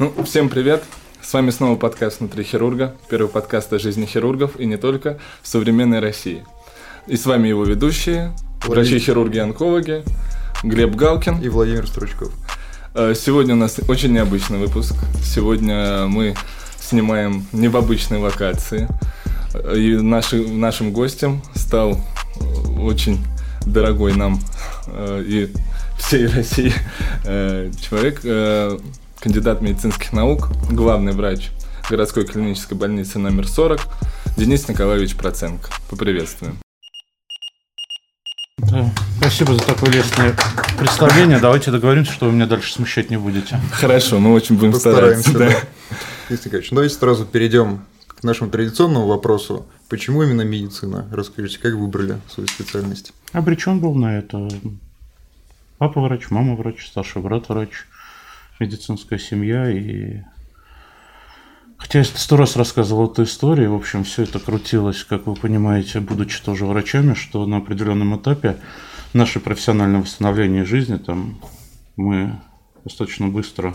Ну, всем привет! С вами снова подкаст «Внутри хирурга», первый подкаст о жизни хирургов и не только в современной России. И с вами его ведущие, врачи-хирурги и онкологи, Глеб Галкин и Владимир Стручков. Э, сегодня у нас очень необычный выпуск. Сегодня мы снимаем не в обычной локации. И наши, нашим гостем стал очень дорогой нам э, и всей России э, человек, кандидат медицинских наук, главный врач городской клинической больницы номер 40 Денис Николаевич Проценко. Поприветствуем. Да. Спасибо за такое лестное представление. Давайте договоримся, что вы меня дальше смущать не будете. Хорошо, мы очень будем Постараемся, стараться. Да. Да. Николаевич, ну давайте сразу перейдем к нашему традиционному вопросу. Почему именно медицина? Расскажите, как выбрали свою специальность? Обречен был на это. Папа врач, мама врач, старший брат врач, медицинская семья и Хотя я сто раз рассказывал эту историю, в общем, все это крутилось, как вы понимаете, будучи тоже врачами, что на определенном этапе наше профессиональное восстановление жизни, там мы достаточно быстро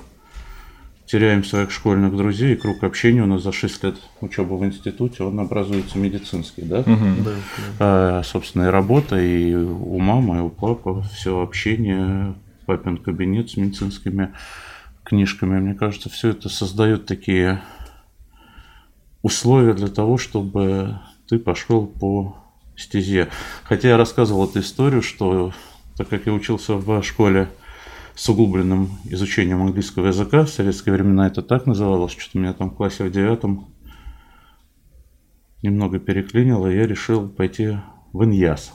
теряем своих школьных друзей, и круг общения у нас за 6 лет учебы в институте, он образуется медицинский, да? Угу. да, А, собственно, и работа, и у мамы, и у папы, все общение, папин кабинет с медицинскими книжками. Мне кажется, все это создает такие условия для того, чтобы ты пошел по стезе. Хотя я рассказывал эту историю, что так как я учился в школе с углубленным изучением английского языка, в советские времена это так называлось, что у меня там в классе в девятом немного переклинило, и я решил пойти в ИНЯС,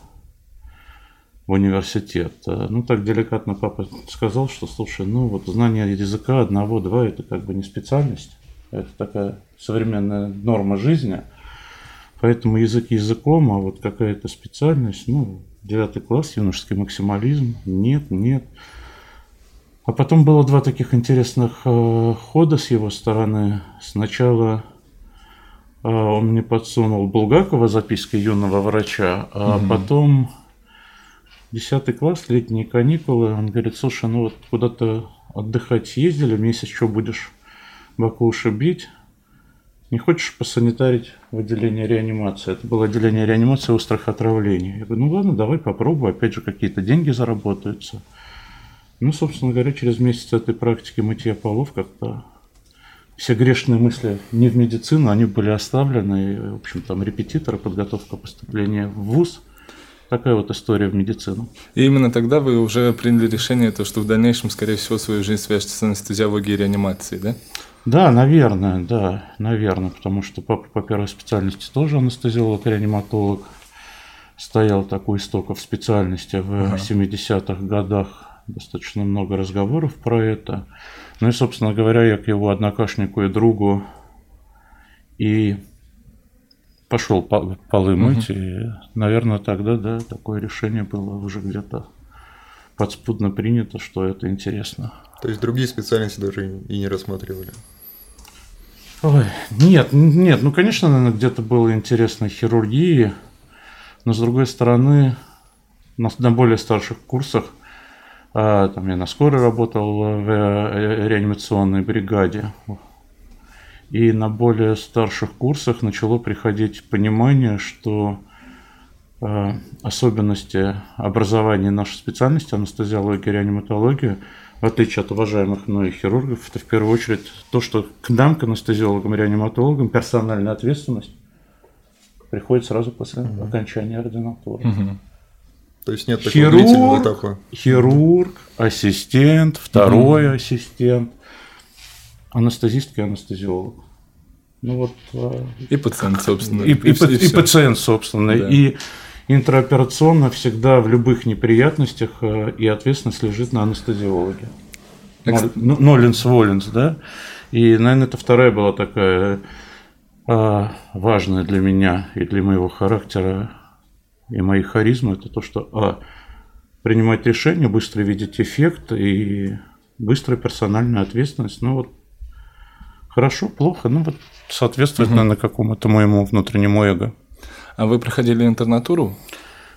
в университет. Ну, так деликатно папа сказал, что, слушай, ну, вот знание языка одного-два, это как бы не специальность. Это такая современная норма жизни. Поэтому язык языком, а вот какая-то специальность, ну, девятый класс, юношеский максимализм, нет, нет. А потом было два таких интересных э, хода с его стороны. Сначала э, он мне подсунул Булгакова записки юного врача, а угу. потом десятый класс, летние каникулы. Он говорит, слушай, ну вот куда-то отдыхать съездили, месяц что будешь Баклуши бить. Не хочешь посанитарить в отделении реанимации? Это было отделение реанимации острых отравлений. Я говорю, ну ладно, давай попробую. Опять же, какие-то деньги заработаются. Ну, собственно говоря, через месяц этой практики мытья полов как-то все грешные мысли не в медицину, они были оставлены. И, в общем, там репетиторы, подготовка поступления в ВУЗ – Такая вот история в медицину. И именно тогда вы уже приняли решение, то, что в дальнейшем, скорее всего, свою жизнь свяжете с анестезиологией и реанимацией, да? Да, наверное, да, наверное, потому что папа по первой специальности тоже анестезиолог-реаниматолог. Стоял такой истоков специальности в ага. 70-х годах. Достаточно много разговоров про это. Ну и, собственно говоря, я к его однокашнику и другу и пошел полы мыть. Угу. И, наверное, тогда, да, такое решение было уже где-то подспудно принято, что это интересно. То есть другие специальности даже и не рассматривали? Ой, нет, нет, ну, конечно, наверное, где-то было интересно хирургии, но, с другой стороны, на, на более старших курсах, а, там я на скорой работал в э, реанимационной бригаде, и на более старших курсах начало приходить понимание, что э, особенности образования нашей специальности, анестезиология и реаниматология, в отличие от уважаемых мной хирургов, это в первую очередь то, что к нам, к анестезиологам и реаниматологам, персональная ответственность приходит сразу после угу. окончания ординатуры. Угу. То есть нет такого хирург, этапа. Хирург, ассистент, второй угу. ассистент, анестезистка и анестезиолог. Ну вот. А, и пациент, собственно. И, и, и, и, и пациент, собственно. Да. И интраоперационно всегда в любых неприятностях э, и ответственность лежит на анестезиологе. Нолинс Волинс, да? И, наверное, это вторая была такая а, важная для меня и для моего характера и моей харизмы, это то, что а, принимать решения, быстро видеть эффект и быстрая персональная ответственность. Ну вот хорошо, плохо, ну вот соответствует, угу. наверное, какому-то моему внутреннему эго. А вы проходили интернатуру?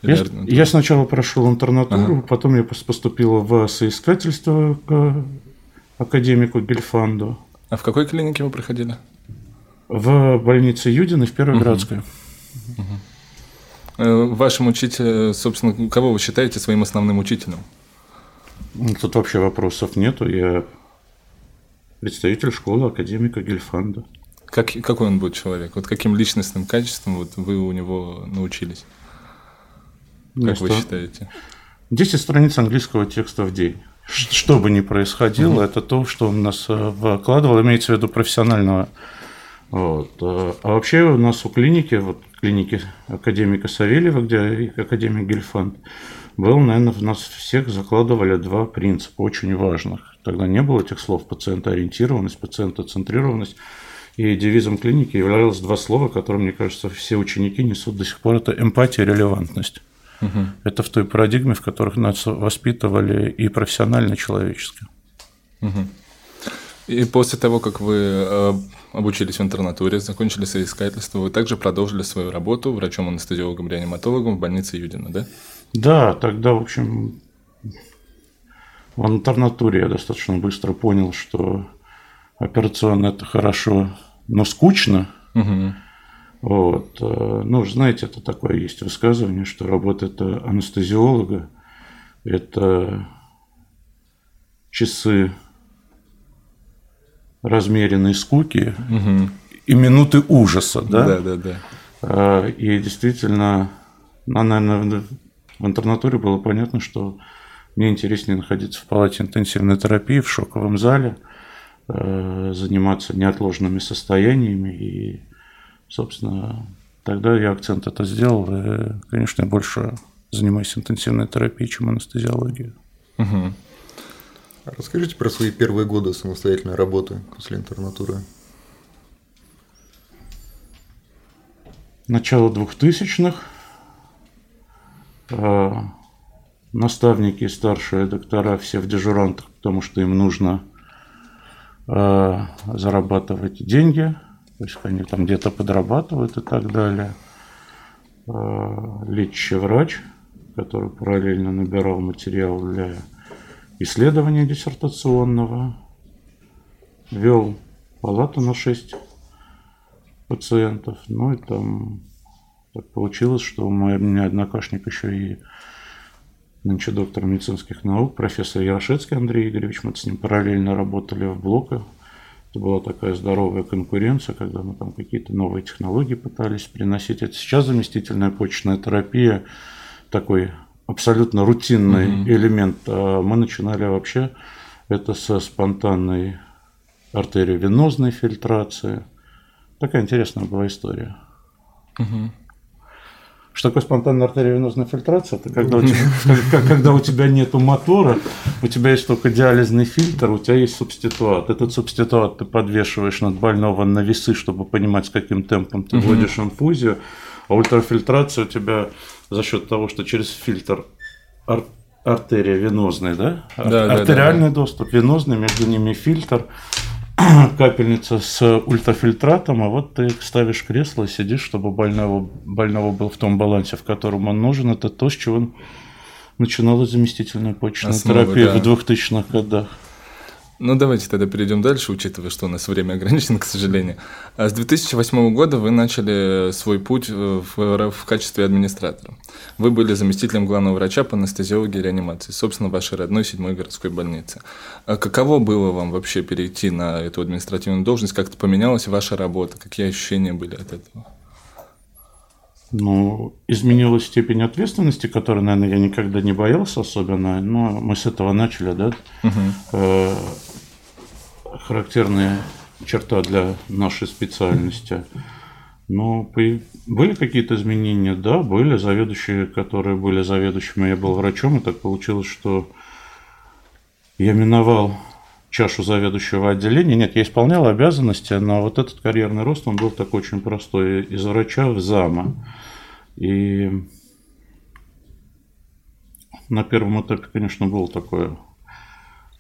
Я, я сначала прошел интернатуру, ага. потом я поступил в соискательство к академику Гельфанду. А в какой клинике вы проходили? В больнице Юдина в Первой Градской. Э, Вашим учителем, собственно, кого вы считаете своим основным учителем? Ну, Тут вообще вопросов нету. Я представитель школы академика Гельфанда. Как, какой он был человек? Вот каким личностным качеством вот вы у него научились? Как вы Место- считаете? 10 страниц английского текста в день. Что бы ни происходило, это то, что он нас э, вкладывал, имеется в виду профессионального. Вот. э, А вообще у нас у клиники, вот клиники академика Савельева, где академик Гельфанд, был, наверное, в нас всех закладывали два принципа очень важных. Тогда не было этих слов пациентоориентированность, пациентоцентрированность. И девизом клиники являлось два слова, которые, мне кажется, все ученики несут до сих пор. Это эмпатия и релевантность. Это в той парадигме, в которых нас воспитывали и профессионально, и человечески. И после того, как вы э, обучились в интернатуре, закончили соискательство, вы также продолжили свою работу врачом-анестезиологом-реаниматологом в больнице Юдина, да? Да, тогда, в общем, в интернатуре я достаточно быстро понял, что операционно это хорошо, но скучно. Мгм. Вот. э, Ну, знаете, это такое есть высказывание, что работа это анестезиолога, это часы размеренной скуки Мгм. и минуты ужаса, да? Да, да, да. А, И действительно, ну, наверное, в интернатуре было понятно, что мне интереснее находиться в палате интенсивной терапии, в шоковом зале, заниматься неотложными состояниями. И, собственно, тогда я акцент это сделал. И, конечно, я больше занимаюсь интенсивной терапией, чем анестезиологией. А Расскажите про свои первые годы самостоятельной работы после интернатуры. начало 2000-х. э, Наставники и старшие доктора все в дежурантах, потому что им нужно э, зарабатывать деньги. То есть они там где-то подрабатывают и так далее. Э, Лечащий врач, который параллельно набирал материал для исследования диссертационного, вел палату на 6 пациентов. Ну и там так получилось, что у моя- у меня однокашник еще и нынче доктор медицинских наук, профессор Ярошецкий Андрей Игоревич. Мы с ним параллельно работали в блоках. Это была такая здоровая конкуренция, когда мы там какие-то новые технологии пытались приносить. Это сейчас заместительная почечная терапия, такой абсолютно рутинный элемент. А мы начинали вообще это со спонтанной артериовенозной фильтрации. Такая интересная была история. Что такое спонтанная артериовенозная фильтрация? Это когда у, тебя, как- когда у тебя нету мотора, у тебя есть только диализный фильтр, у тебя есть субституат. Этот субституат ты подвешиваешь над больного на весы, чтобы понимать, с каким темпом ты вводишь инфузию. А ультрафильтрация у тебя за счет того, что через фильтр ар- артерия венозная, да? Да, да, да, Артериальный доступ, венозный, между ними фильтр, капельница с ультрафильтратом, а вот ты ставишь кресло и сидишь, чтобы больного, больного был в том балансе, в котором он нужен. Это то, с чего начиналась заместительная почечная Основы, терапия да. в 2000-х годах. Ну, давайте тогда перейдем дальше, учитывая, что у нас время ограничено, к сожалению. А С 2008 года вы начали свой путь э, в, в качестве администратора. Вы были заместителем главного врача по анестезиологии и реанимации, собственно, вашей родной седьмой городской больницы. А каково было вам вообще перейти на эту административную должность? Как-то поменялась ваша работа? Какие ощущения были от этого? Ну, изменилась степень ответственности, которой, наверное, я никогда не боялся особенно, но мы с этого начали, да? Э, Характерная черта для нашей специальности. Ну, по- были какие-то изменения? Да, были. Заведующие, которые были заведующими, я был врачом, и так получилось, что я миновал чашу заведующего отделения. Нет, я исполнял обязанности, но вот этот карьерный рост, он был такой очень простой. Из врача в зама. И на первом этапе, конечно, было такое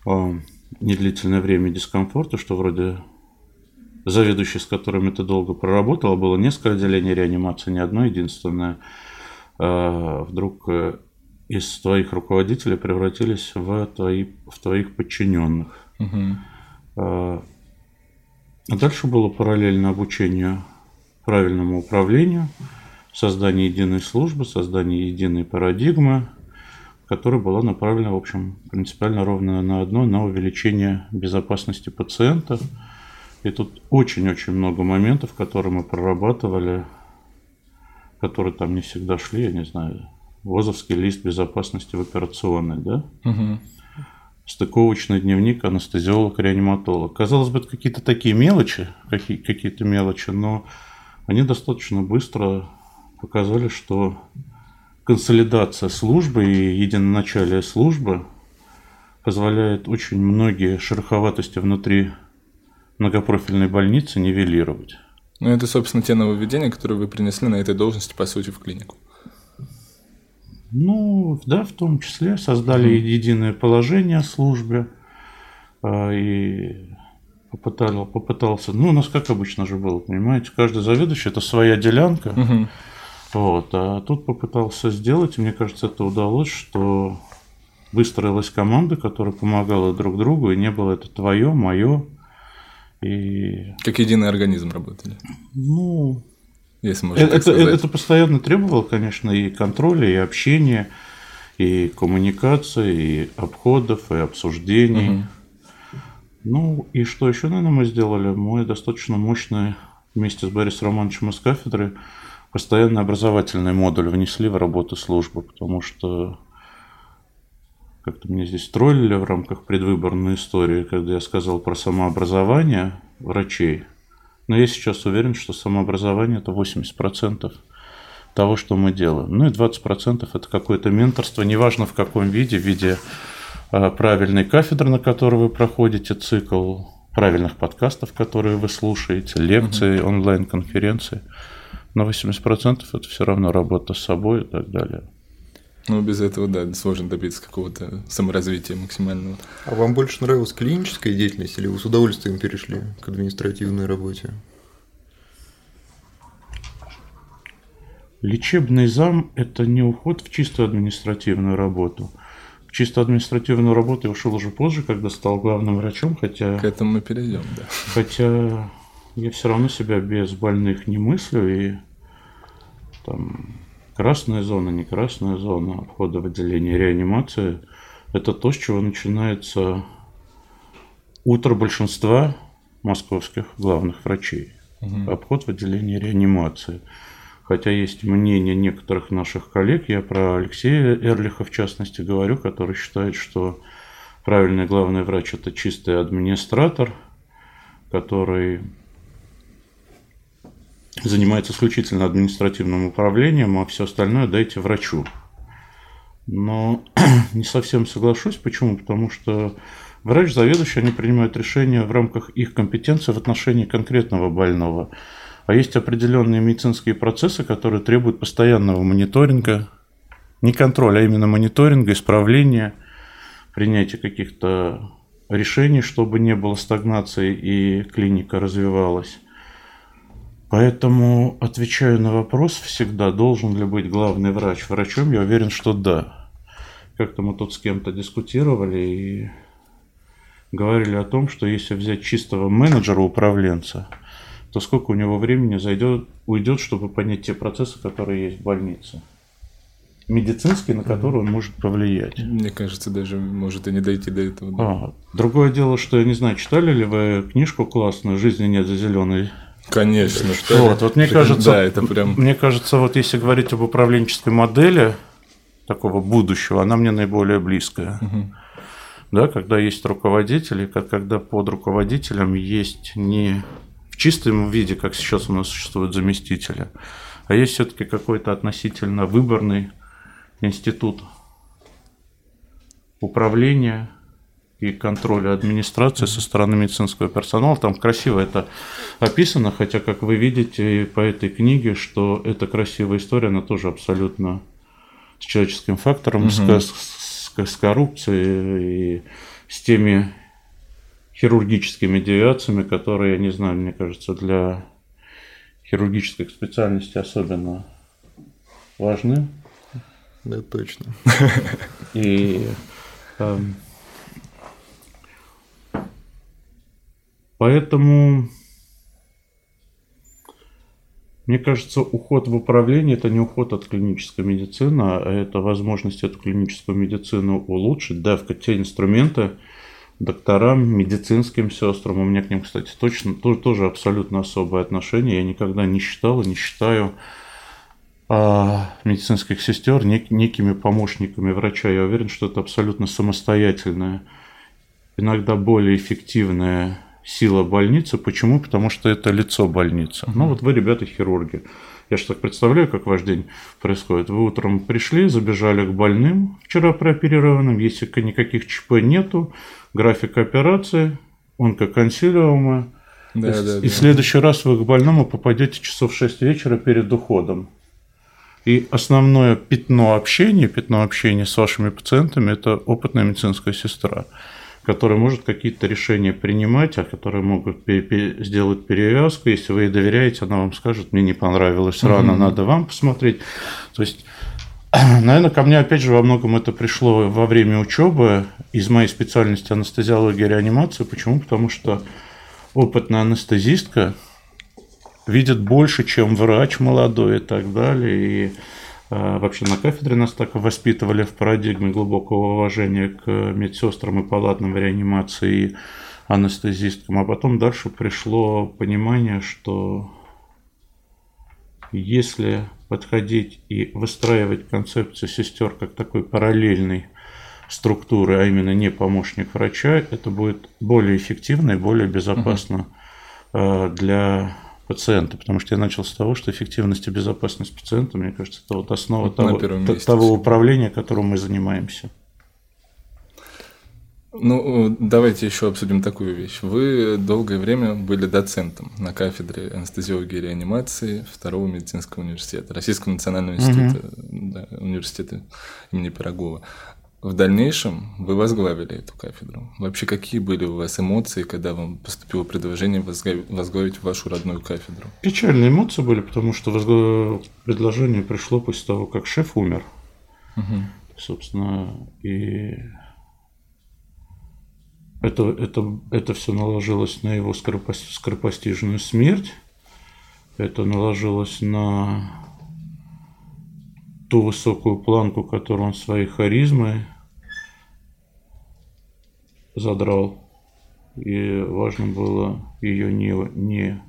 а, недлительное время дискомфорта, что вроде заведующий, с которыми ты долго проработал, было несколько отделений реанимации, не одно единственное, а, вдруг э, из твоих руководителей превратились в, твои, в твоих подчиненных. А дальше было параллельно обучение правильному управлению, создание единой службы, создание единой парадигмы, которая была направлена, в общем, принципиально ровно на одно, на увеличение безопасности пациента. И тут очень-очень много моментов, которые мы прорабатывали, которые там не всегда шли, я не знаю, ВОЗовский лист безопасности в операционной, да? Угу. Стыковочный дневник анестезиолог-реаниматолог. Казалось бы, это какие-то такие мелочи, какие- какие-то мелочи, но они достаточно быстро показали, что консолидация службы и единоначалие службы позволяет очень многие шероховатости внутри многопрофильной больницы нивелировать. Ну, это, собственно, те нововведения, которые вы принесли на этой должности, по сути, в клинику. Ну, да, в том числе создали единое положение о службе а, и попытал, попытался, ну, у нас как обычно же было, понимаете, каждый заведующий это своя делянка, Мгм. Вот, а тут попытался сделать, и мне кажется, это удалось, что выстроилась команда, которая помогала друг другу, и не было это твое, мое, и, Как единый организм работали, ну, если можно Это, так это, сказать. это постоянно требовало, конечно, и контроля, и общения, и коммуникации, и обходов, и обсуждений. Мгм. Ну, и что еще, наверное, мы сделали? Мы достаточно мощный вместе с Борисом Романовичем из кафедры постоянно образовательный модуль внесли в работу службы, потому что как-то меня здесь троллили в рамках предвыборной истории, когда я сказал про самообразование врачей. Но я сейчас уверен, что самообразование – это 80% того, что мы делаем. Ну и 20% это какое-то менторство, неважно в каком виде, в виде а, правильной кафедры, на которой вы проходите цикл, правильных подкастов, которые вы слушаете, лекции, онлайн-конференции. Но 80% это все равно работа с собой и так далее. Ну, без этого, да, сложно добиться какого-то саморазвития максимального. А вам больше нравилась клиническая деятельность или вы с удовольствием перешли к административной работе? Лечебный зам – это не уход в чистую административную работу. В чисто административную работу я ушел уже позже, когда стал главным врачом, хотя... К этому мы перейдем, да. Хотя я все равно себя без больных не мыслю, и там красная зона, не красная зона входа в отделение реанимации – это то, с чего начинается утро большинства московских главных врачей. Обход в отделении реанимации. Хотя есть мнение некоторых наших коллег, я про Алексея Эрлиха в частности говорю, который считает, что правильный главный врач – это чистый администратор, который занимается исключительно административным управлением, а все остальное дайте врачу. Но не совсем соглашусь. Почему? Потому что врач, заведующий, они принимают решения в рамках их компетенции в отношении конкретного больного. А есть определенные медицинские процессы, которые требуют постоянного мониторинга, не контроля, а именно мониторинга, исправления, принятия каких-то решений, чтобы не было стагнации и клиника развивалась. Поэтому отвечаю на вопрос всегда, должен ли быть главный врач врачом, я уверен, что да. Как-то мы тут с кем-то дискутировали и говорили о том, что если взять чистого менеджера, управленца, то сколько у него времени зайдет, уйдет, чтобы понять те процессы, которые есть в больнице. Медицинские, на которые он может повлиять. Мне кажется, даже может и не дойти до этого. да. А, другое дело, что я не знаю, читали ли вы книжку классную «Жизни нет за зеленой Конечно, что Вот, вот мне кажется, Да, это прям... мне кажется, вот если говорить об управленческой модели такого будущего, она мне наиболее близкая. Да, когда есть руководители, как когда под руководителем есть не в чистом виде, как сейчас у нас существуют заместители, а есть все-таки какой-то относительно выборный институт управления и контроля администрации со стороны медицинского персонала. Там красиво это описано, хотя, как вы видите по этой книге, что эта красивая история, она тоже абсолютно с человеческим фактором, с, ко- с- с коррупцией и с теми хирургическими девиациями, которые, я не знаю, мне кажется, для хирургической специальности особенно важны. Да, точно. И эм, поэтому Мне кажется, уход в управление – это не уход от клинической медицины, а это возможность эту клиническую медицину улучшить, давка те инструменты докторам, медицинским сестрам. У меня к ним, кстати, точно тоже, тоже абсолютно особое отношение. Я никогда не считал и не считаю а, медицинских сестер нек, некими помощниками врача. Я уверен, что это абсолютно самостоятельная, иногда более эффективная сила больницы. Почему? Потому что это лицо больницы. Ну вот вы, ребята, хирурги. Я же так представляю, как ваш день происходит. Вы утром пришли, забежали к больным, вчера прооперированным, если никаких ЧП нету, график операции, онкоконсилиума. Да, и, да, и да. в следующий раз вы к больному попадете часов в 6 вечера перед уходом. И основное пятно общения, пятно общения с вашими пациентами – это опытная медицинская сестра которые может какие-то решения принимать, а которые могут сделать перевязку. Если вы ей доверяете, она вам скажет, мне не понравилось рано, угу. надо вам посмотреть. То есть, наверное, ко мне опять же во многом это пришло во время учебы из моей специальности анестезиология и реанимация. Почему? Потому что опытная анестезистка видит больше, чем врач молодой и так далее. И вообще на кафедре нас так воспитывали в парадигме глубокого уважения к медсестрам и палатным реанимации и анестезисткам. А потом дальше пришло понимание, что если подходить и выстраивать концепцию сестер как такой параллельной структуры, а именно не помощник врача, это будет более эффективно и более безопасно угу. для пациента, потому что я начал с того, что эффективность и безопасность пациента, мне кажется, это вот основа вот того, того управления, которым мы занимаемся. Ну, давайте еще обсудим такую вещь. Вы долгое время были доцентом на кафедре анестезиологии и реанимации Второго медицинского университета, Российского национального института, угу. да, университета имени Пирогова. В дальнейшем вы возглавили эту кафедру. Вообще, какие были у вас эмоции, когда вам поступило предложение возглавить вашу родную кафедру? Печальные эмоции были, потому что возглав... предложение пришло после того, как шеф умер. Угу. Собственно, и это, это, это все наложилось на его скоропостижную смерть. Это наложилось на ту высокую планку, которую он своей харизмой задрал. И важно было ее не, не,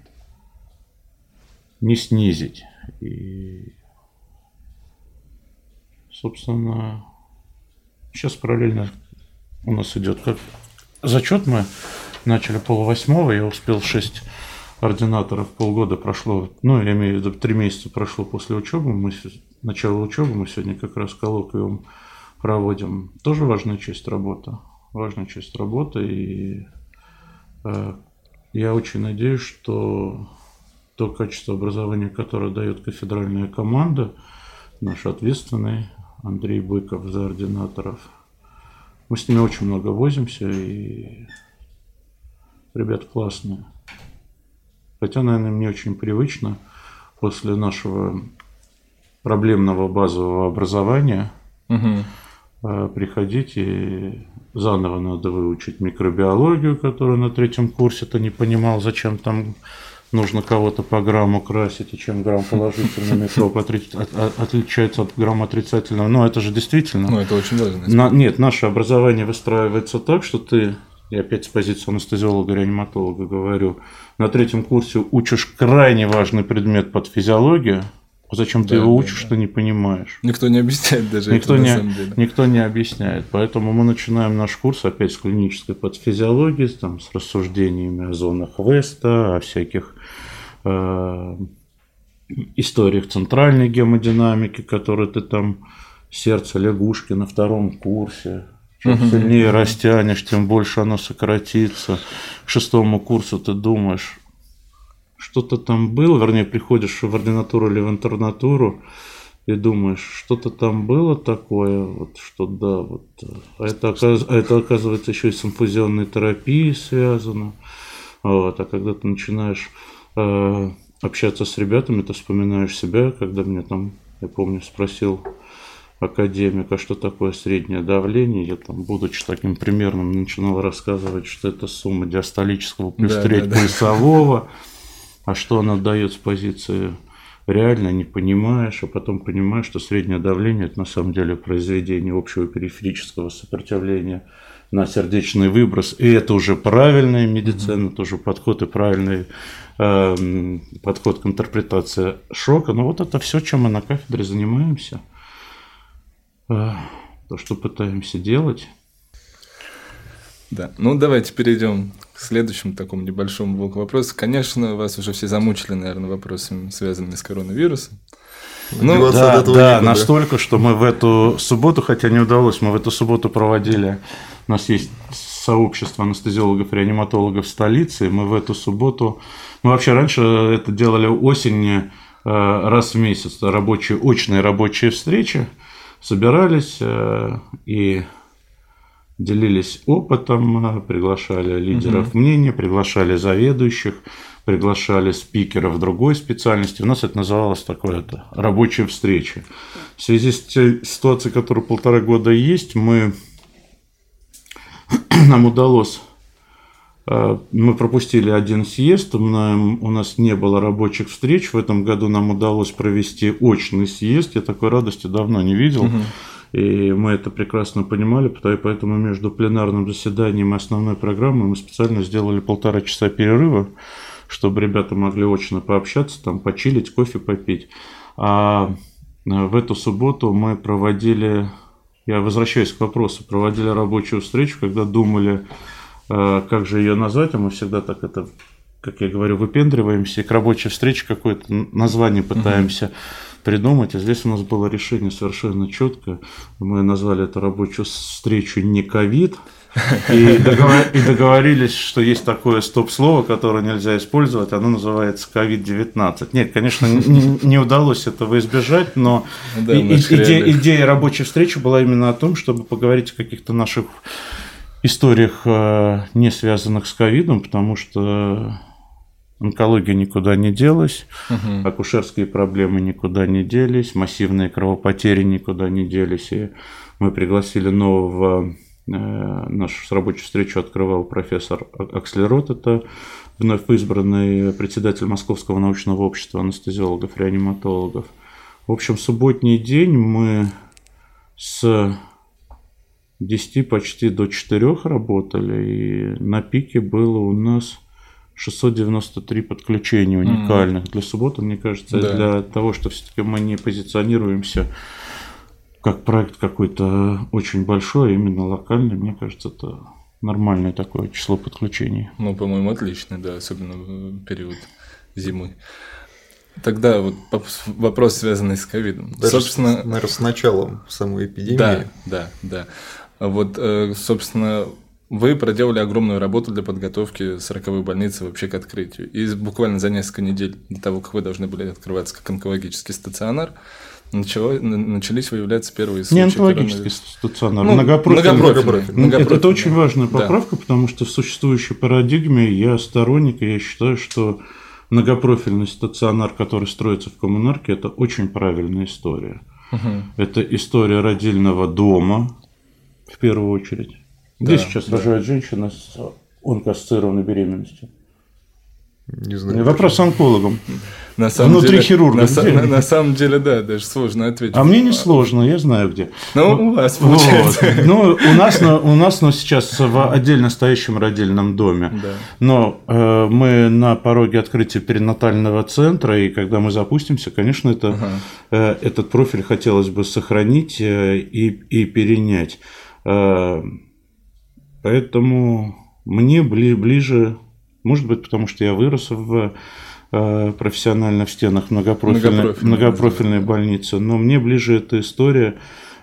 не снизить. И, собственно, сейчас параллельно у нас идет как зачет мы начали полвосьмого, я успел шесть ординаторов полгода прошло, ну, я имею в виду, три месяца прошло после учебы, мы начало учебы, мы сегодня как раз коллоквиум проводим. Тоже важная часть работы. Важная часть работы. И э, я очень надеюсь, что то качество образования, которое дает кафедральная команда, наш ответственный Андрей Быков за ординаторов, мы с ними очень много возимся, и ребят классные. Хотя, наверное, мне очень привычно после нашего проблемного базового образования угу. приходить и заново надо выучить микробиологию, которую на третьем курсе ты не понимал, зачем там нужно кого-то по грамму красить, и чем грамм положительный микроб отличается от грамма отрицательного. Но это же действительно... Ну, это очень важно. На, нет, наше образование выстраивается так, что ты, я опять с позиции анестезиолога, реаниматолога говорю, на третьем курсе учишь крайне важный предмет под физиологию, Зачем да, ты его учишь, да, что не понимаешь? Никто не объясняет даже никто это, не, на самом деле. Никто не объясняет. Поэтому мы начинаем наш курс опять с клинической подфизиологии, там, с рассуждениями о зонах Веста, о всяких э, историях центральной гемодинамики, которые ты там сердце лягушки на втором курсе. Чем сильнее растянешь, тем больше оно сократится. К шестому курсу ты думаешь, что-то там было, вернее, приходишь в ординатуру или в интернатуру и думаешь, что-то там было такое, вот что да, вот, а это, а это оказывается еще и с инфузионной терапией связано. Вот, а когда ты начинаешь э, общаться с ребятами, ты вспоминаешь себя, когда мне там, я помню, спросил академик, а что такое среднее давление, я там, будучи таким примерным, начинал рассказывать, что это сумма диастолического плюс да, треть да. Да а что она дает с позиции реально не понимаешь, а потом понимаешь, что среднее давление – это на самом деле произведение общего периферического сопротивления на сердечный выброс. И это уже правильная медицина, mm-hmm. тоже подход и правильный э, подход к интерпретации шока. Но вот это все, чем мы на кафедре занимаемся, то, что пытаемся делать. Да, ну давайте перейдем к следующему такому небольшому блоку вопросов. Конечно, вас уже все замучили, наверное, вопросами, связанными с коронавирусом. Ну, да, да, настолько, что мы в эту субботу, хотя не удалось, мы в эту субботу проводили, у нас есть сообщество анестезиологов, реаниматологов в столице, мы в эту субботу, мы вообще раньше это делали осенью э, раз в месяц, рабочие, очные рабочие встречи, собирались э, и делились опытом, приглашали лидеров угу. мнений, приглашали заведующих, приглашали спикеров другой специальности. У нас это называлось такое это, рабочая встреча. В связи с той ситуацией, которая полтора года есть, мы, нам удалось э, мы пропустили один съезд, у нас не было рабочих встреч. В этом году нам удалось провести очный съезд. Я такой радости давно не видел. Угу. И мы это прекрасно понимали, поэтому между пленарным заседанием и основной программой мы специально сделали полтора часа перерыва, чтобы ребята могли очно пообщаться, там, почилить, кофе попить. А в эту субботу мы проводили, я возвращаюсь к вопросу, проводили рабочую встречу, когда думали, как же ее назвать, а мы всегда так это, как я говорю, выпендриваемся, и к рабочей встрече какое-то название пытаемся угу придумать. А здесь у нас было решение совершенно четкое. Мы назвали это рабочую встречу не ковид. И, договор... и договорились, что есть такое стоп-слово, которое нельзя использовать, оно называется COVID-19. Нет, конечно, не, не удалось этого избежать, но да, и, идея, идея рабочей встречи была именно о том, чтобы поговорить о каких-то наших историях, э, не связанных с ковидом, потому что Онкология никуда не делась, угу. акушерские проблемы никуда не делись, массивные кровопотери никуда не делись. И мы пригласили нового, э, нашу рабочую встречу открывал профессор Акслерот, это вновь избранный председатель Московского научного общества анестезиологов, реаниматологов. В общем, субботний день мы с 10 почти до 4 работали, и на пике было у нас 693 подключения уникальных mm-hmm. для субботы, мне кажется, да. для того, что все-таки мы не позиционируемся как проект какой-то очень большой, а именно локальный, мне кажется, это нормальное такое число подключений. Ну, по-моему, отличное, да, особенно в период зимы. Тогда вот вопрос, связанный с ковидом. Собственно, наверное, с началом самой эпидемии. Да, да, да. Вот, э, собственно, вы проделали огромную работу для подготовки 40 больницы вообще к открытию. И буквально за несколько недель до того, как вы должны были открываться как онкологический стационар, начало, начались выявляться первые случаи. Не онкологический стационар, ну, многопрофильный. Многопрофильный. многопрофильный. Это очень важная поправка, да. потому что в существующей парадигме я сторонник, и я считаю, что многопрофильный стационар, который строится в коммунарке, это очень правильная история. Угу. Это история родильного дома, в первую очередь. Где да, сейчас да. рожает женщина с онкоассоциированной беременностью? Не знаю. Вопрос с онкологом. На самом Внутри деле, хирурга. На, на, на самом деле, да, даже сложно ответить. А мне не сложно, я знаю где. Ну, у вас получается. Вот. Ну, у нас, у нас ну, сейчас в отдельно стоящем родильном доме. Да. Но э, мы на пороге открытия перинатального центра, и когда мы запустимся, конечно, это, ага. э, этот профиль хотелось бы сохранить э, и, и перенять. Э, Поэтому мне ближе, может быть, потому что я вырос в э, профессионально в стенах многопрофильной, многопрофильной, многопрофильной больницы, но мне ближе эта история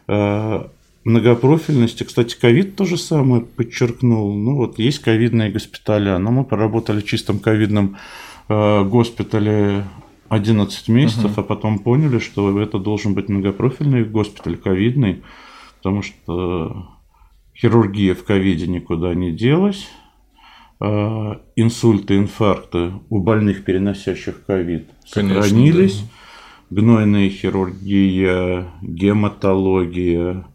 э, многопрофильности. Кстати, ковид то же самое подчеркнул. Ну вот есть ковидные госпиталя, но мы поработали в чистом ковидном госпитале 11 месяцев, угу. а потом поняли, что это должен быть многопрофильный госпиталь ковидный, потому что Хирургия в ковиде никуда не делась. А, инсульты, инфаркты у больных, переносящих ковид, сохранились. Да. Гнойная хирургия, гематология,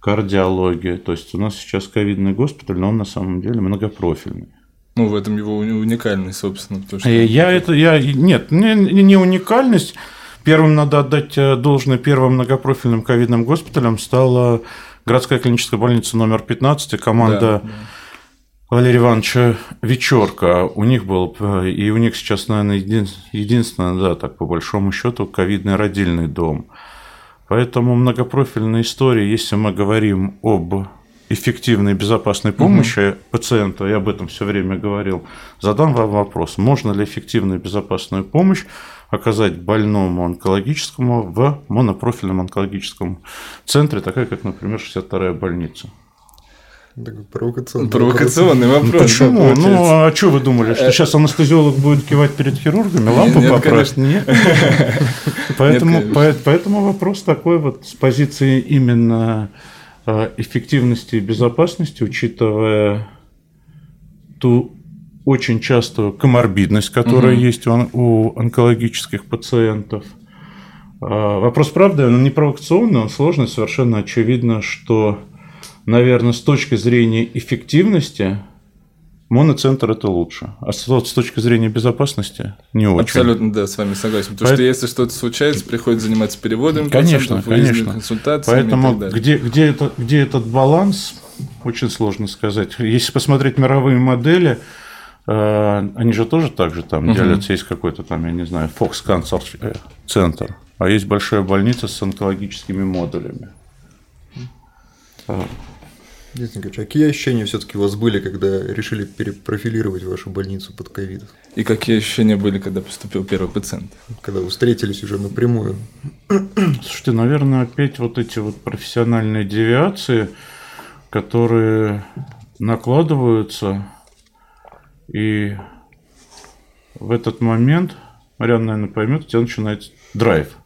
кардиология. То есть у нас сейчас ковидный госпиталь, но он на самом деле многопрофильный. Ну, в этом его уникальность, собственно. Потому что... Я это, я, нет, не, не уникальность. первым надо отдать э, должное первым многопрофильным ковидным госпиталем стала городская клиническая больница номер 15 и команда да, да. Валерия Ивановича Вечерка. У них был, э, и у них сейчас, наверное, един, единственное, да, так по большому счету, ковидный родильный дом. Поэтому многопрофильная история, если мы говорим об эффективной и безопасной помощи угу. пациенту, я об этом все время говорил, задам вам вопрос, можно ли эффективную и безопасную помощь оказать больному онкологическому в монопрофильном онкологическом центре, такая как, например, 62-я больница? Такой провокационный, провокационный вопрос. вопрос. Почему? Ну, а что вы думали, что сейчас анестезиолог будет кивать перед хирургами, лампу нет, поправить? Нет. Поэтому, поэтому вопрос такой вот с позиции именно эффективности и безопасности, учитывая ту очень частую коморбидность, которая угу. есть у, у онкологических пациентов. А, вопрос, правда, он не провокационный, он сложный, совершенно очевидно, что наверное, с точки зрения эффективности моноцентр это лучше. А с, с точки зрения безопасности не очень. Абсолютно, да, с вами согласен. Потому Поэт... что если что-то случается, приходится заниматься переводами, конечно, конечно. консультациями. Поэтому где, где, это, где этот баланс, очень сложно сказать. Если посмотреть мировые модели, э, они же тоже так же там угу. делятся. Есть какой-то там, я не знаю, Fox Cancer центр, а есть большая больница с онкологическими модулями. А какие ощущения все-таки у вас были, когда решили перепрофилировать вашу больницу под ковид? И какие ощущения были, когда поступил первый пациент? Когда вы встретились уже напрямую? Слушайте, наверное, опять вот эти вот профессиональные девиации, которые накладываются, и в этот момент, Мариан, наверное, поймет, у тебя начинается драйв.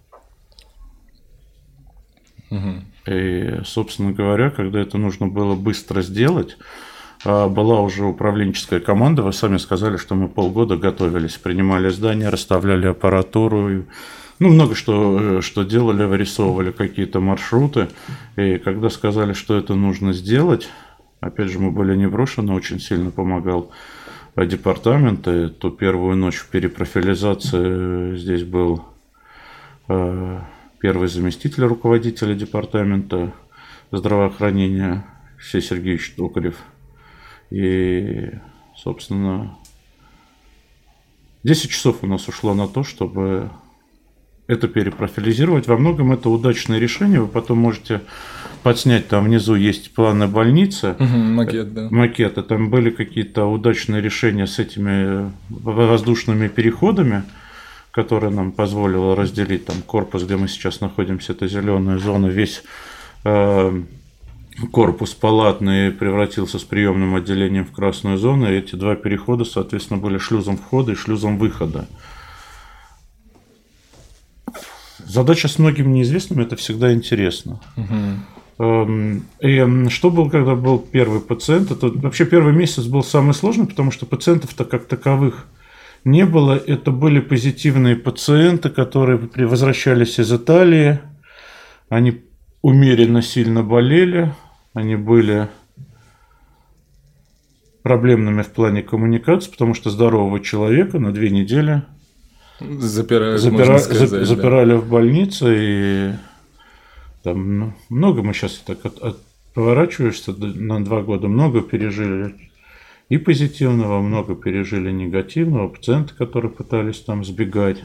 Угу. И, собственно говоря, когда это нужно было быстро сделать, а, была уже управленческая команда. Вы сами сказали, что мы полгода готовились, принимали здание, расставляли аппаратуру. Ну, много что, что делали, вырисовывали какие-то маршруты. И когда сказали, что это нужно сделать, опять же, мы были не брошены, очень сильно помогал департамент. И ту первую ночь перепрофилизации здесь был первый заместитель руководителя департамента здравоохранения Алексей Сергеевич Токарев. И, собственно, 10 часов у нас ушло на то, чтобы это перепрофилизировать. Во многом это удачное решение. Вы потом можете подснять, там внизу есть планы больницы. Угу, макет, да. Макеты. Там были какие-то удачные решения с этими воздушными переходами которая нам позволила разделить там корпус, где мы сейчас находимся, это зеленая зона, весь э, корпус палатный превратился с приемным отделением в красную зону, и эти два перехода, соответственно, были шлюзом входа и шлюзом выхода. Задача с многими неизвестными – это всегда интересно. Угу. И что был, когда был первый пациент? Это вообще первый месяц был самый сложный, потому что пациентов-то как таковых не было. Это были позитивные пациенты, которые возвращались из Италии. Они умеренно сильно болели. Они были проблемными в плане коммуникации, потому что здорового человека на две недели запирали, запира... сказать, запирали да. в больнице. И там ну, много мы сейчас так от, от, поворачиваешься на два года, много пережили и позитивного, много пережили негативного. Пациенты, которые пытались там сбегать,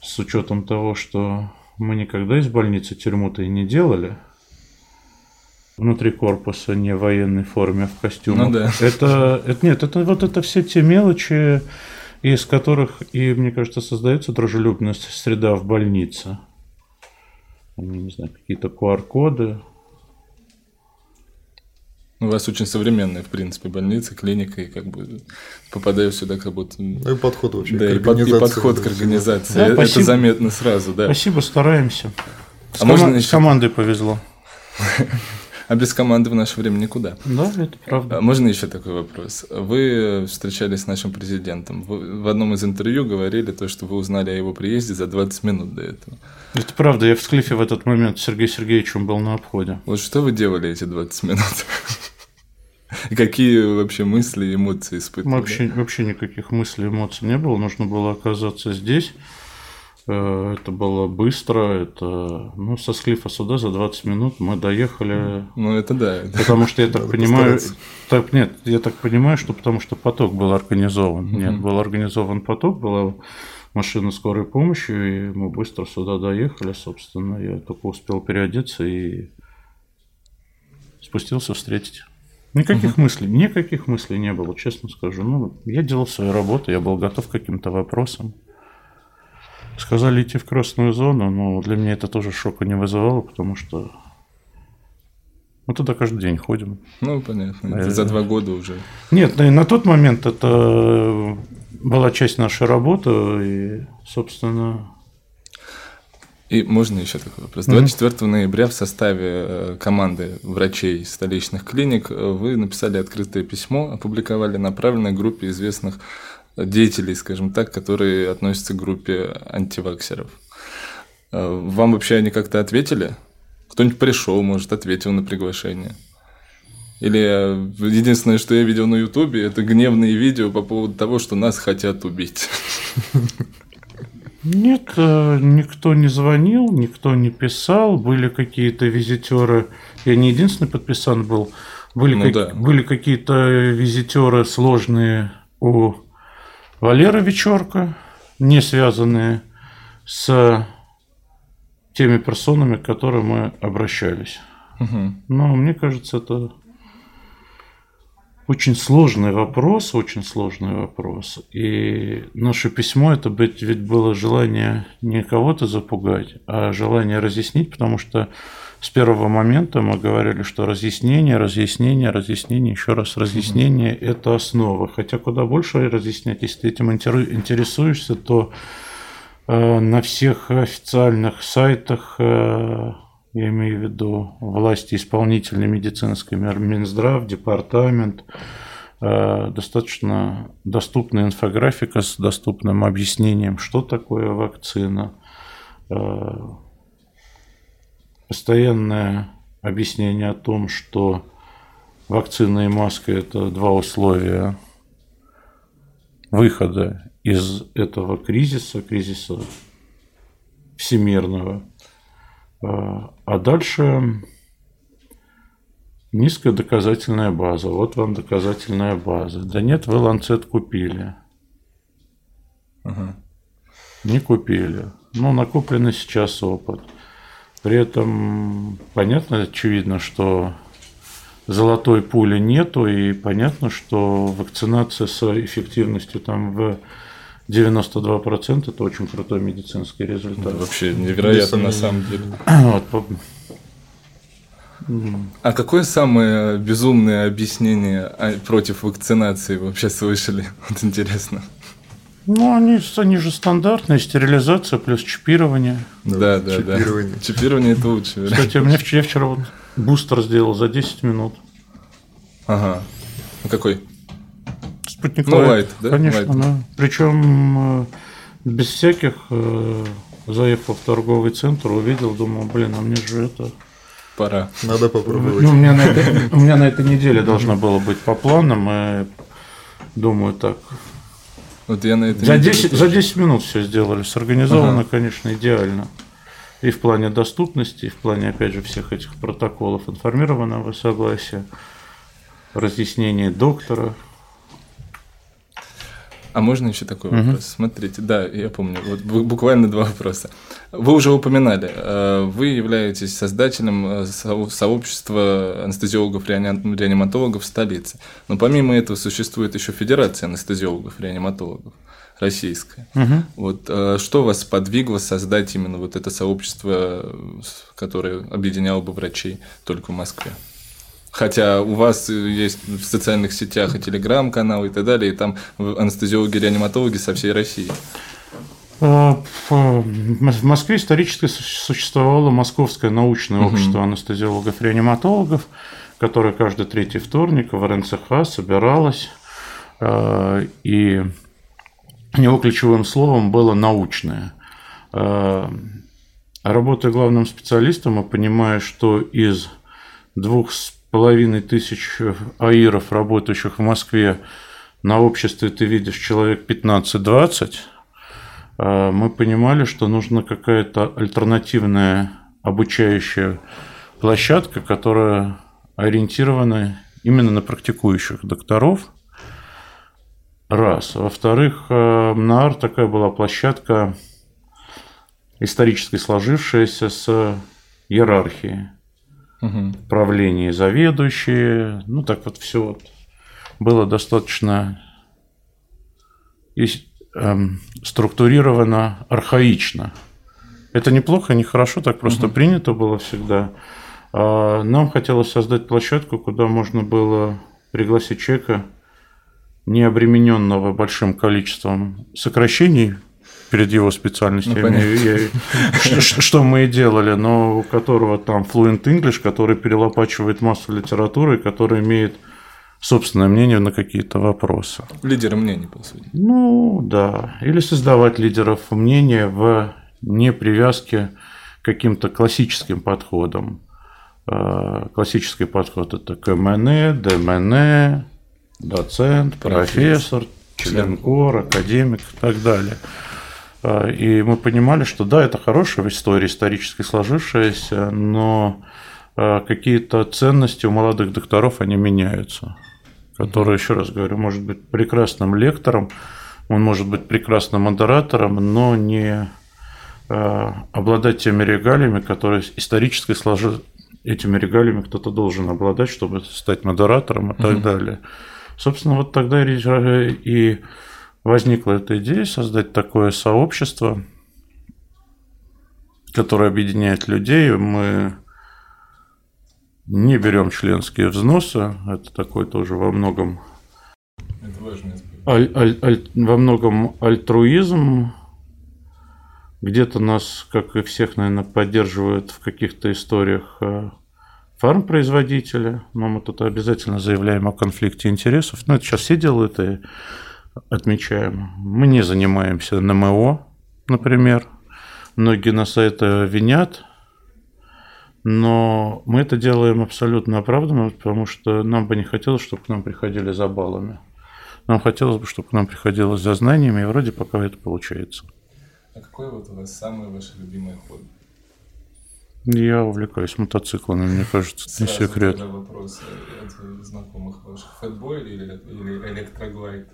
с учетом того, что мы никогда из больницы тюрьму-то и не делали. Внутри корпуса не в военной форме, а в костюме. Ну, да. это, это нет, это вот это все те мелочи, из которых и, мне кажется, создается дружелюбная среда в больнице. Не знаю, какие-то QR-коды, у вас очень современная, в принципе, больница, клиника, и как бы попадаю сюда как будто... Ну и подход вообще да, к организации. И подход к организации. Да, Это спасибо. заметно сразу, да. Спасибо, стараемся. А с, можно ком... еще... с командой повезло. А без команды в наше время никуда. Да, это правда. А можно еще такой вопрос? Вы встречались с нашим президентом. Вы в одном из интервью говорили то, что вы узнали о его приезде за 20 минут до этого. Это правда. Я в Склифе в этот момент с Сергеем Сергеевичем был на обходе. Вот что вы делали эти 20 минут? И какие вообще мысли, эмоции испытывали? Вообще, вообще никаких мыслей, эмоций не было. Нужно было оказаться здесь. Э, это было быстро, это, ну, со Склифа сюда за 20 минут мы доехали. Ну, это да. Потому что я так понимаю, так, нет, я так понимаю, что потому что поток был организован. Mm-hmm. Нет, был организован поток, была машина скорой помощи, и мы быстро сюда доехали, собственно. Я только успел переодеться и спустился встретить. Никаких угу. мыслей, никаких мыслей не было, честно скажу. Ну, я делал свою работу, я был готов к каким-то вопросам. Сказали идти в красную зону, но для меня это тоже шока не вызывало, потому что мы туда каждый день ходим. Ну, понятно. Это за два года уже. Нет, на тот момент это была часть нашей работы, и, собственно, и можно еще такой вопрос. 24 mm-hmm. ноября в составе э, команды врачей столичных клиник э, вы написали открытое письмо, опубликовали, направленное группе известных деятелей, скажем так, которые относятся к группе антиваксеров. Э, вам вообще они как-то ответили? Кто-нибудь пришел, может, ответил на приглашение? Или единственное, что я видел на Ютубе, это гневные видео по поводу того, что нас хотят убить. Нет, э, никто не звонил, никто не писал. Были какие-то визитеры. Я не единственный подписан был. Были, ну, как, да. были какие-то визитеры сложные у Валеры Вечерка, не связанные с теми персонами, к которым мы обращались. Угу. Но мне кажется, это очень сложный вопрос, очень сложный вопрос. И наше письмо это быть, ведь было желание не кого-то запугать, а желание разъяснить, потому что с первого момента мы говорили, что разъяснение, разъяснение, разъяснение, еще раз разъяснение – это основа. Хотя куда больше разъяснять, если ты этим интересуешься, то э, на всех официальных сайтах э, я имею в виду власти исполнительной медицинской, Минздрав, департамент, э, достаточно доступная инфографика с доступным объяснением, что такое вакцина, э, постоянное объяснение о том, что вакцина и маска – это два условия выхода из этого кризиса, кризиса всемирного – а, а дальше низкая доказательная база. Вот вам доказательная база. Да нет, вы ланцет купили. Ага. Не купили. Ну, накопленный сейчас опыт. При этом понятно, очевидно, что золотой пули нету, и понятно, что вакцинация с эффективностью там в 92% это очень крутой медицинский результат. Да, вообще невероятно на самом деле. Вот. А какое самое безумное объяснение а, против вакцинации вообще слышали? Вот интересно. Ну, они, они же стандартные, стерилизация плюс чипирование. Да, да, чипирование. да. Чипирование это лучше. Кстати, мне вчера, я вчера вот бустер сделал за 10 минут. Ага. А какой? Спутник ну, Лайт, да? Конечно, Light. да. Причем э, без всяких э, заехал в торговый центр, увидел, думал, блин, а мне же это... Пора. Надо попробовать. Ну, у, меня на этой, у меня на этой неделе должно было быть по планам, и думаю так. Вот я на этой за, 10, за 10 минут все сделали. Сорганизовано, ага. конечно, идеально. И в плане доступности, и в плане, опять же, всех этих протоколов информированного согласия, разъяснения доктора, а можно еще такой угу. вопрос? Смотрите, да, я помню, вот буквально два вопроса. Вы уже упоминали, э, вы являетесь создателем э, сообщества анестезиологов-реаниматологов в столице. Но помимо этого существует еще Федерация анестезиологов-реаниматологов российская. Угу. Вот э, что вас подвигло создать именно вот это сообщество, которое объединяло бы врачей только в Москве? Хотя у вас есть в социальных сетях и телеграм-канал и так далее, и там анестезиологи-реаниматологи со всей России. А, в Москве исторически существовало Московское научное общество угу. анестезиологов-реаниматологов, которое каждый третий вторник в РНЦХ собиралось, и его ключевым словом было «научное». Работая главным специалистом, я понимаю, что из двух половиной тысяч аиров, работающих в Москве, на обществе ты видишь человек 15-20, э, мы понимали, что нужна какая-то альтернативная обучающая площадка, которая ориентирована именно на практикующих докторов. Раз. Во-вторых, э, НАР такая была площадка исторически сложившаяся с иерархией. Угу. Правление заведующие. Ну, так вот все вот было достаточно и, эм, структурировано архаично. Это неплохо, не хорошо, так просто угу. принято было всегда. А нам хотелось создать площадку, куда можно было пригласить человека, не обремененного большим количеством сокращений перед его специальностью, ну, я, я, что мы и делали, но у которого там Fluent English, который перелопачивает массу литературы, который имеет собственное мнение на какие-то вопросы. Лидеры мнений, по сути. Ну, да. Или создавать лидеров мнения в непривязке к каким-то классическим подходам. А, классический подход – это КМН, ДМН, доцент, профессор, член КОР, академик и так далее. А, и мы понимали, что да, это хорошая история, исторически сложившаяся, но а, какие-то ценности у молодых докторов, они меняются. Который, еще раз говорю, может быть прекрасным лектором, он может быть прекрасным модератором, но не а, обладать теми регалиями, которые исторически сложи... этими регалиями кто-то должен обладать, чтобы стать модератором и так далее. Собственно, вот тогда и возникла эта идея создать такое сообщество, которое объединяет людей. Мы не берем членские взносы. Это такой тоже во многом аль, аль, аль, во многом альтруизм. Где-то нас, как и всех, наверное, поддерживают в каких-то историях э, фармпроизводители, но мы тут обязательно заявляем о конфликте интересов. Ну, это сейчас все делают, и отмечаем. Мы не занимаемся НМО, например. Многие нас это винят, но мы это делаем абсолютно оправданно, потому что нам бы не хотелось, чтобы к нам приходили за баллами. Нам хотелось бы, чтобы к нам приходилось за знаниями, и вроде пока это получается. А какой вот у вас самый ваше любимый хобби? Я увлекаюсь мотоциклами, мне кажется, это не секрет. Сразу вопрос от знакомых ваших. Фэтбой или, или электроглайд?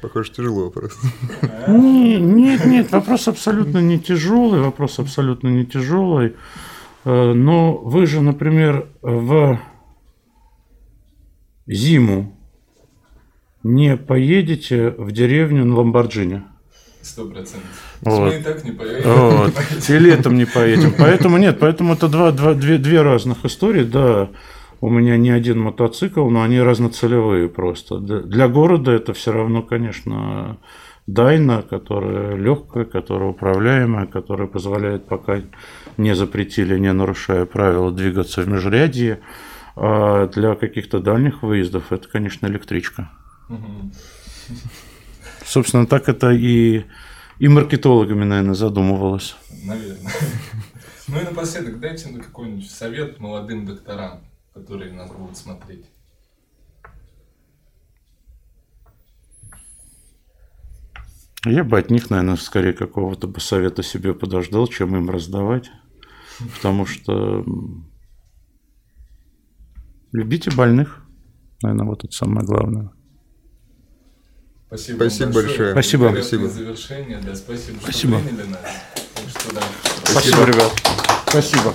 Похоже, тяжелый вопрос. Нет, нет, вопрос абсолютно не тяжелый, вопрос абсолютно не тяжелый. Э, но вы же, например, в зиму не поедете в деревню на Ламборджини. Сто процентов. Вот. Мы и так не поедем. Вот. И летом не поедем. Поэтому нет, поэтому это два, два, две, две разных истории, да. У меня не один мотоцикл, но они разноцелевые просто. Для города это все равно, конечно, Дайна, которая легкая, которая управляемая, которая позволяет пока не запретили, не нарушая правила, двигаться в межрядье. А для каких-то дальних выездов это, конечно, электричка. Собственно, так это и, и маркетологами, наверное, задумывалось. Наверное. Ну и напоследок, дайте какой-нибудь совет молодым докторам которые нас будут смотреть? Я бы от них, наверное, скорее какого-то бы совета себе подождал, чем им раздавать. Потому что любите больных. Наверное, вот это самое главное. Спасибо, спасибо большое. большое. Спасибо. Спасибо. Завершение, да, спасибо, спасибо. что приняли нас. Так что, да. Спасибо, спасибо, ребят. Спасибо.